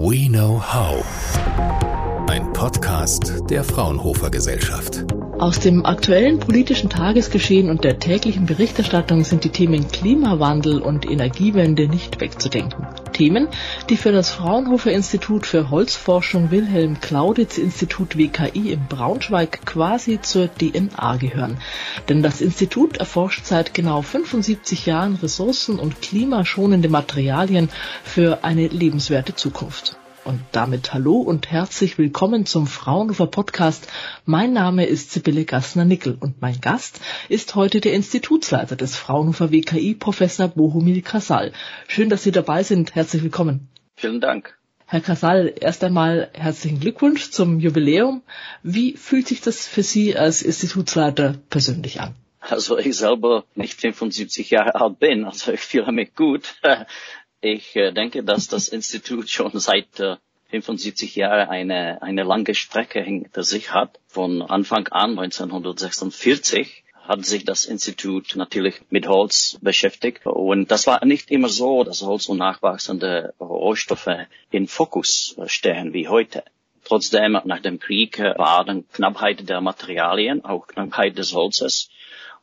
We Know How. Ein Podcast der Fraunhofer Gesellschaft. Aus dem aktuellen politischen Tagesgeschehen und der täglichen Berichterstattung sind die Themen Klimawandel und Energiewende nicht wegzudenken. Themen, die für das Fraunhofer Institut für Holzforschung Wilhelm Clauditz Institut WKI in Braunschweig quasi zur DNA gehören. Denn das Institut erforscht seit genau 75 Jahren ressourcen- und klimaschonende Materialien für eine lebenswerte Zukunft. Und damit hallo und herzlich willkommen zum Fraunhofer Podcast. Mein Name ist Sibylle Gassner-Nickel und mein Gast ist heute der Institutsleiter des Fraunhofer WKI, Professor Bohumil Kasal. Schön, dass Sie dabei sind. Herzlich willkommen. Vielen Dank. Herr Kasal, erst einmal herzlichen Glückwunsch zum Jubiläum. Wie fühlt sich das für Sie als Institutsleiter persönlich an? Also ich selber nicht 75 Jahre alt bin, also ich fühle mich gut. Ich äh, denke, dass das Institut schon seit 75 äh, Jahren eine, eine lange Strecke hinter sich hat. Von Anfang an, 1946, hat sich das Institut natürlich mit Holz beschäftigt. Und das war nicht immer so, dass Holz und nachwachsende Rohstoffe in Fokus stehen wie heute. Trotzdem, nach dem Krieg war dann Knappheit der Materialien, auch Knappheit des Holzes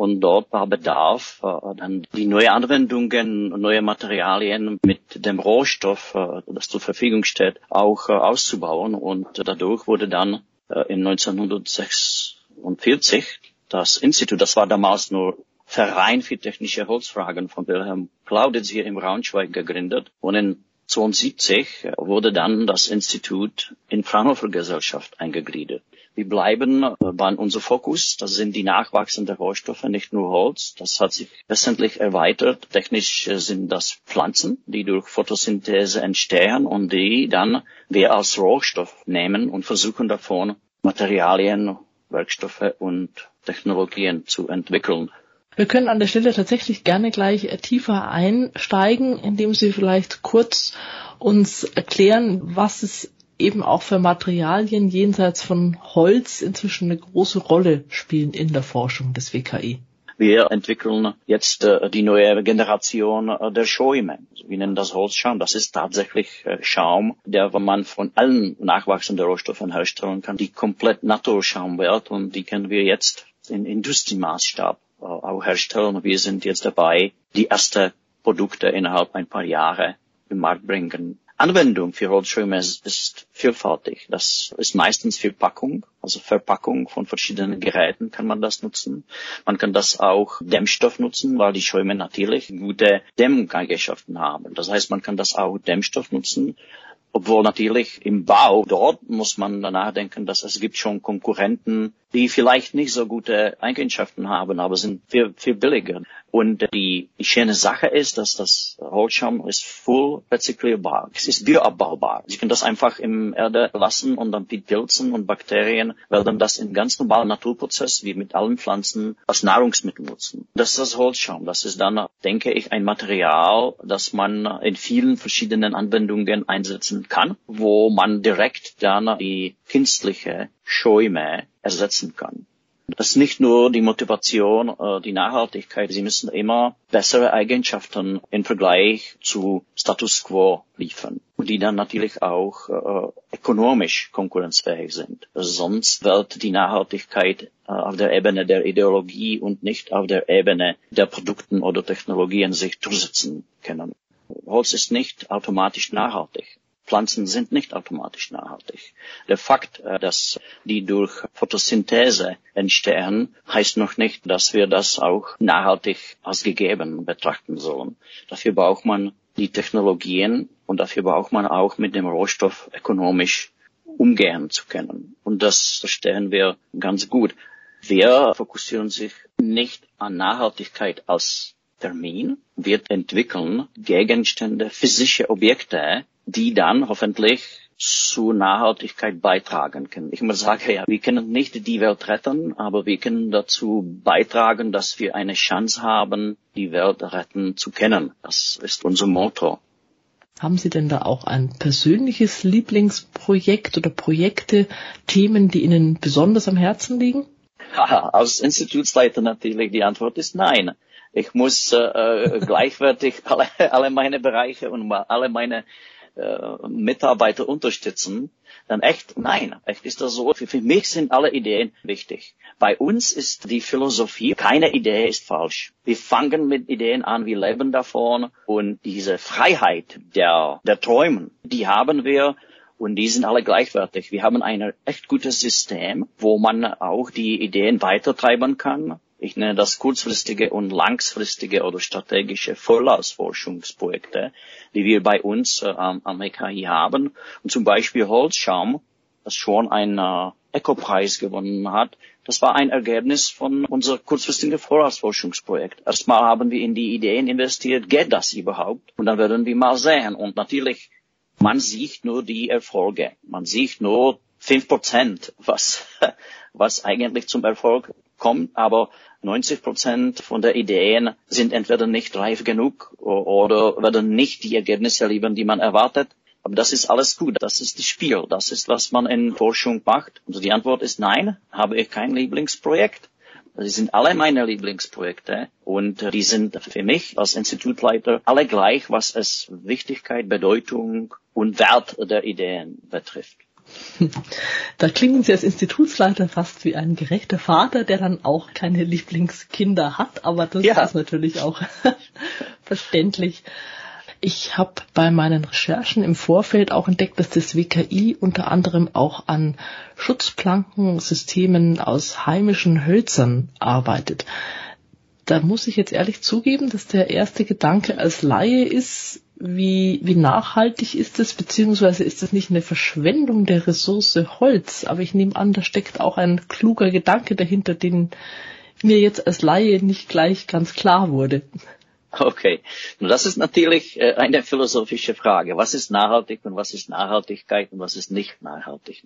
und dort war Bedarf, äh, dann die neue Anwendungen, neue Materialien mit dem Rohstoff, äh, das zur Verfügung steht, auch äh, auszubauen. Und dadurch wurde dann in 1946 das Institut, das war damals nur Verein für technische Holzfragen von Wilhelm Clauditz hier im Braunschweig gegründet. Und in 1972 wurde dann das Institut in Fraunhofer Gesellschaft eingegliedert. Wir bleiben äh, bei unserem Fokus. Das sind die nachwachsenden Rohstoffe, nicht nur Holz. Das hat sich wesentlich erweitert. Technisch äh, sind das Pflanzen, die durch Photosynthese entstehen und die dann wir als Rohstoff nehmen und versuchen davon Materialien, Werkstoffe und Technologien zu entwickeln. Wir können an der Stelle tatsächlich gerne gleich äh, tiefer einsteigen, indem Sie vielleicht kurz uns erklären, was es eben auch für Materialien jenseits von Holz inzwischen eine große Rolle spielen in der Forschung des WKI. Wir entwickeln jetzt äh, die neue Generation äh, der Schäume. Wir nennen das Holzschaum. Das ist tatsächlich äh, Schaum, der man von allen nachwachsenden Rohstoffen herstellen kann, die komplett Naturschaum wird und die können wir jetzt in Industriemaßstab äh, auch herstellen. Wir sind jetzt dabei, die ersten Produkte innerhalb ein paar Jahre im Markt bringen. Anwendung für Holzschirme ist, vielfältig. Das ist meistens Verpackung, also Verpackung von verschiedenen Geräten kann man das nutzen. Man kann das auch Dämmstoff nutzen, weil die Schäume natürlich gute Dämmeigenschaften haben. Das heißt, man kann das auch Dämmstoff nutzen obwohl natürlich im Bau dort muss man danach denken, dass es gibt schon Konkurrenten, die vielleicht nicht so gute Eigenschaften haben, aber sind viel, viel billiger. Und die, schöne Sache ist, dass das Holzschaum ist full recycelbar. Es ist bioabbaubar. Sie können das einfach im Erde lassen und dann die Pilzen und Bakterien werden das in ganz normalen Naturprozess wie mit allen Pflanzen als Nahrungsmittel nutzen. Das ist das Holzschaum. Das ist dann, denke ich, ein Material, das man in vielen verschiedenen Anwendungen einsetzen kann, wo man direkt dann die künstliche Schäume ersetzen kann. Das ist nicht nur die Motivation, äh, die Nachhaltigkeit. Sie müssen immer bessere Eigenschaften im Vergleich zu Status quo liefern, die dann natürlich auch äh, ökonomisch konkurrenzfähig sind. Sonst wird die Nachhaltigkeit äh, auf der Ebene der Ideologie und nicht auf der Ebene der Produkten oder Technologien sich durchsetzen können. Holz ist nicht automatisch nachhaltig. Pflanzen sind nicht automatisch nachhaltig. Der Fakt, äh, dass die durch Photosynthese entstehen, heißt noch nicht, dass wir das auch nachhaltig als gegeben betrachten sollen. Dafür braucht man die Technologien und dafür braucht man auch mit dem Rohstoff ökonomisch umgehen zu können. Und das verstehen wir ganz gut. Wir fokussieren sich nicht an Nachhaltigkeit als Termin. Wir entwickeln Gegenstände, physische Objekte, die dann hoffentlich zu Nachhaltigkeit beitragen können. Ich muss sagen, ja, wir können nicht die Welt retten, aber wir können dazu beitragen, dass wir eine Chance haben, die Welt retten zu können. Das ist unser Motto. Haben Sie denn da auch ein persönliches Lieblingsprojekt oder Projekte, Themen, die Ihnen besonders am Herzen liegen? Als Institutsleiter natürlich die Antwort ist nein. Ich muss äh, äh gleichwertig alle, alle meine Bereiche und alle meine äh, Mitarbeiter unterstützen, dann echt, nein, echt ist das so. Für, für mich sind alle Ideen wichtig. Bei uns ist die Philosophie, keine Idee ist falsch. Wir fangen mit Ideen an, wir leben davon und diese Freiheit der, der Träumen, die haben wir und die sind alle gleichwertig. Wir haben ein echt gutes System, wo man auch die Ideen weitertreiben kann ich nenne das kurzfristige und langfristige oder strategische Vollausforschungsprojekte, die wir bei uns äh, am, EKI haben. Und zum Beispiel Holzschaum, das schon einen äh, Eco-Preis gewonnen hat, das war ein Ergebnis von unser kurzfristigen Vorausforschungsprojekt. Erstmal haben wir in die Ideen investiert, geht das überhaupt? Und dann werden wir mal sehen. Und natürlich, man sieht nur die Erfolge. Man sieht nur fünf Prozent, was, was eigentlich zum Erfolg kommt, aber 90 Prozent von der Ideen sind entweder nicht reif genug oder werden nicht die Ergebnisse liefern, die man erwartet. Aber das ist alles gut. Das ist das Spiel. Das ist, was man in Forschung macht. Also die Antwort ist nein, habe ich kein Lieblingsprojekt. Sie sind alle meine Lieblingsprojekte und die sind für mich als Institutleiter alle gleich, was es Wichtigkeit, Bedeutung und Wert der Ideen betrifft. Da klingen Sie als Institutsleiter fast wie ein gerechter Vater, der dann auch keine Lieblingskinder hat, aber das ja. ist natürlich auch verständlich. Ich habe bei meinen Recherchen im Vorfeld auch entdeckt, dass das WKI unter anderem auch an Schutzplankensystemen aus heimischen Hölzern arbeitet. Da muss ich jetzt ehrlich zugeben, dass der erste Gedanke als Laie ist, wie, wie nachhaltig ist es, beziehungsweise ist das nicht eine Verschwendung der Ressource Holz? Aber ich nehme an, da steckt auch ein kluger Gedanke dahinter, den mir jetzt als Laie nicht gleich ganz klar wurde. Okay, nun das ist natürlich äh, eine philosophische Frage. Was ist nachhaltig und was ist Nachhaltigkeit und was ist nicht nachhaltig?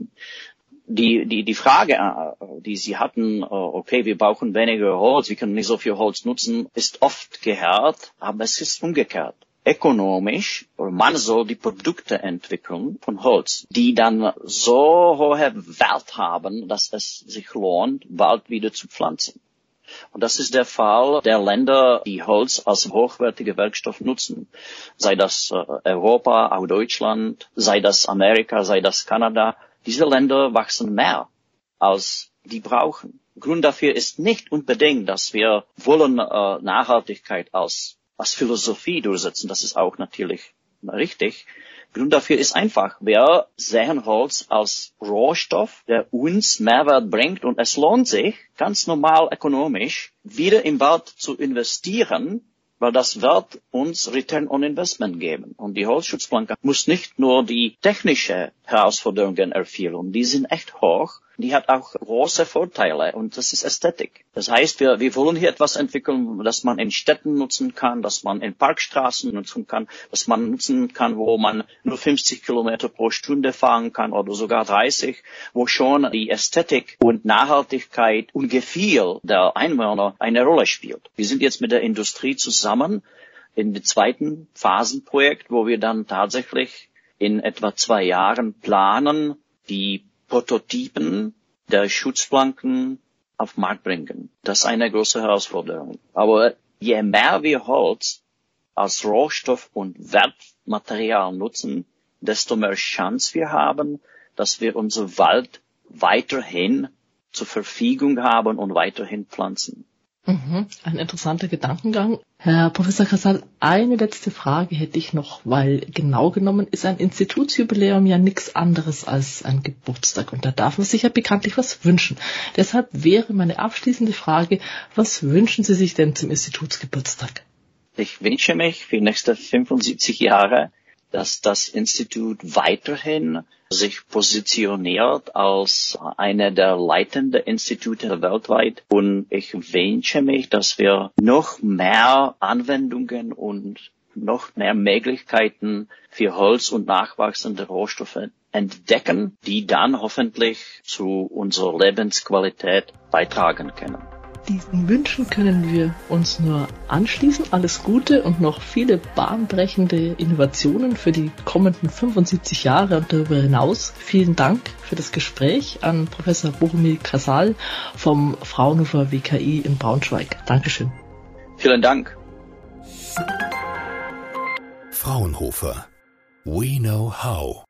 Die, die, die Frage, äh, die Sie hatten, äh, okay, wir brauchen weniger Holz, wir können nicht so viel Holz nutzen, ist oft gehört, aber es ist umgekehrt ökonomisch, man soll die Produkte entwickeln von Holz, die dann so hohe Wert haben, dass es sich lohnt, bald wieder zu pflanzen. Und das ist der Fall der Länder, die Holz als hochwertige Werkstoff nutzen. Sei das äh, Europa, auch Deutschland, sei das Amerika, sei das Kanada. Diese Länder wachsen mehr, als die brauchen. Grund dafür ist nicht unbedingt, dass wir wollen äh, Nachhaltigkeit als als Philosophie durchsetzen. Das ist auch natürlich richtig. Grund dafür ist einfach, wir sehen Holz als Rohstoff, der uns Mehrwert bringt und es lohnt sich, ganz normal ökonomisch, wieder im Wald zu investieren, weil das wird uns Return on Investment geben. Und die Holzschutzplanke muss nicht nur die technische Herausforderungen erfüllen, die sind echt hoch, die hat auch große Vorteile und das ist Ästhetik. Das heißt, wir, wir wollen hier etwas entwickeln, das man in Städten nutzen kann, das man in Parkstraßen nutzen kann, das man nutzen kann, wo man nur 50 Kilometer pro Stunde fahren kann oder sogar 30, wo schon die Ästhetik und Nachhaltigkeit und Gefühl der Einwohner eine Rolle spielt. Wir sind jetzt mit der Industrie zusammen in dem zweiten Phasenprojekt, wo wir dann tatsächlich in etwa zwei Jahren planen, die Prototypen der Schutzplanken auf Markt bringen. Das ist eine große Herausforderung. Aber je mehr wir Holz als Rohstoff und Wertmaterial nutzen, desto mehr Chance wir haben, dass wir unser Wald weiterhin zur Verfügung haben und weiterhin pflanzen. Mhm, ein interessanter Gedankengang. Herr Professor Casal, eine letzte Frage hätte ich noch, weil genau genommen ist ein Institutsjubiläum ja nichts anderes als ein Geburtstag und da darf man sich ja bekanntlich was wünschen. Deshalb wäre meine abschließende Frage, was wünschen Sie sich denn zum Institutsgeburtstag? Ich wünsche mich für die nächsten 75 Jahre dass das Institut weiterhin sich positioniert als eine der leitenden Institute weltweit. Und ich wünsche mich, dass wir noch mehr Anwendungen und noch mehr Möglichkeiten für Holz und nachwachsende Rohstoffe entdecken, die dann hoffentlich zu unserer Lebensqualität beitragen können. Diesen Wünschen können wir uns nur anschließen. Alles Gute und noch viele bahnbrechende Innovationen für die kommenden 75 Jahre und darüber hinaus. Vielen Dank für das Gespräch an Professor Bohumil Kasal vom Fraunhofer WKI in Braunschweig. Dankeschön. Vielen Dank. Fraunhofer We know how.